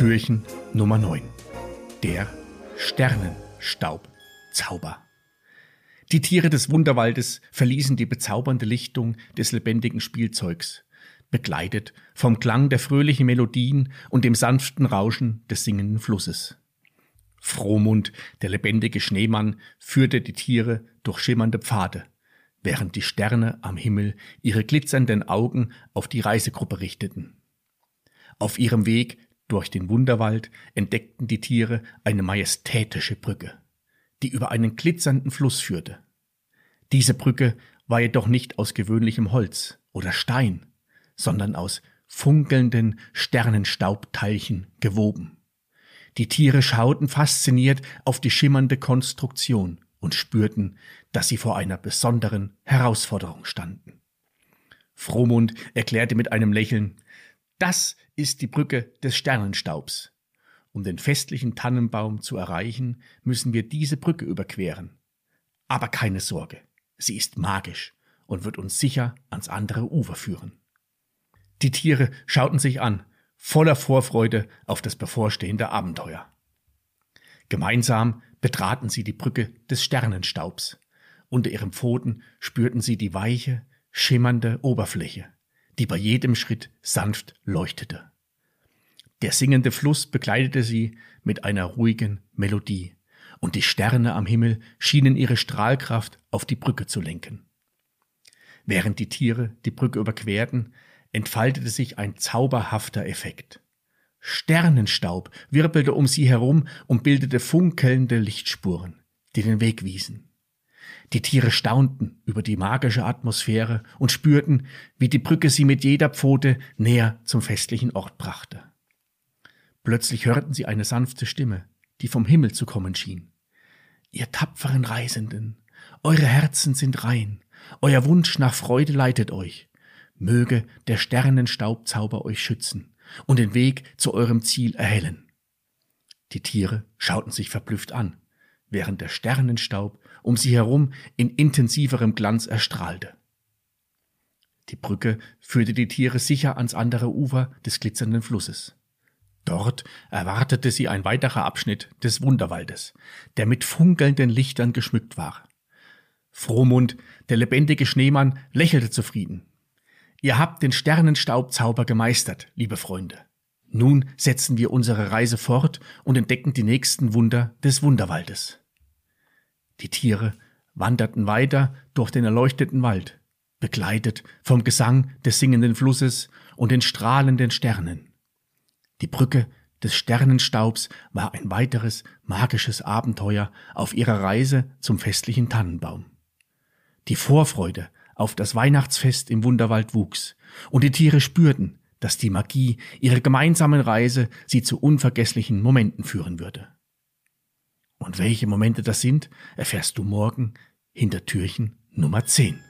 Türchen Nummer 9. Der Sternenstaubzauber. Die Tiere des Wunderwaldes verließen die bezaubernde Lichtung des lebendigen Spielzeugs, begleitet vom Klang der fröhlichen Melodien und dem sanften Rauschen des singenden Flusses. Frohmund, der lebendige Schneemann, führte die Tiere durch schimmernde Pfade, während die Sterne am Himmel ihre glitzernden Augen auf die Reisegruppe richteten. Auf ihrem Weg durch den Wunderwald entdeckten die Tiere eine majestätische Brücke, die über einen glitzernden Fluss führte. Diese Brücke war jedoch nicht aus gewöhnlichem Holz oder Stein, sondern aus funkelnden Sternenstaubteilchen gewoben. Die Tiere schauten fasziniert auf die schimmernde Konstruktion und spürten, dass sie vor einer besonderen Herausforderung standen. Frohmund erklärte mit einem Lächeln, das ist die Brücke des Sternenstaubs. Um den festlichen Tannenbaum zu erreichen, müssen wir diese Brücke überqueren. Aber keine Sorge, sie ist magisch und wird uns sicher ans andere Ufer führen. Die Tiere schauten sich an, voller Vorfreude auf das bevorstehende Abenteuer. Gemeinsam betraten sie die Brücke des Sternenstaubs. Unter ihren Pfoten spürten sie die weiche, schimmernde Oberfläche, die bei jedem Schritt sanft leuchtete. Der singende Fluss begleitete sie mit einer ruhigen Melodie, und die Sterne am Himmel schienen ihre Strahlkraft auf die Brücke zu lenken. Während die Tiere die Brücke überquerten, entfaltete sich ein zauberhafter Effekt. Sternenstaub wirbelte um sie herum und bildete funkelnde Lichtspuren, die den Weg wiesen. Die Tiere staunten über die magische Atmosphäre und spürten, wie die Brücke sie mit jeder Pfote näher zum festlichen Ort brachte. Plötzlich hörten sie eine sanfte Stimme, die vom Himmel zu kommen schien. Ihr tapferen Reisenden, eure Herzen sind rein, euer Wunsch nach Freude leitet euch. Möge der Sternenstaubzauber euch schützen und den Weg zu eurem Ziel erhellen. Die Tiere schauten sich verblüfft an, während der Sternenstaub um sie herum in intensiverem Glanz erstrahlte. Die Brücke führte die Tiere sicher ans andere Ufer des glitzernden Flusses. Dort erwartete sie ein weiterer Abschnitt des Wunderwaldes, der mit funkelnden Lichtern geschmückt war. Frohmund, der lebendige Schneemann, lächelte zufrieden. Ihr habt den Sternenstaubzauber gemeistert, liebe Freunde. Nun setzen wir unsere Reise fort und entdecken die nächsten Wunder des Wunderwaldes. Die Tiere wanderten weiter durch den erleuchteten Wald, begleitet vom Gesang des singenden Flusses und den strahlenden Sternen. Die Brücke des Sternenstaubs war ein weiteres magisches Abenteuer auf ihrer Reise zum festlichen Tannenbaum. Die Vorfreude auf das Weihnachtsfest im Wunderwald wuchs, und die Tiere spürten, dass die Magie ihrer gemeinsamen Reise sie zu unvergesslichen Momenten führen würde. Und welche Momente das sind, erfährst du morgen hinter Türchen Nummer 10.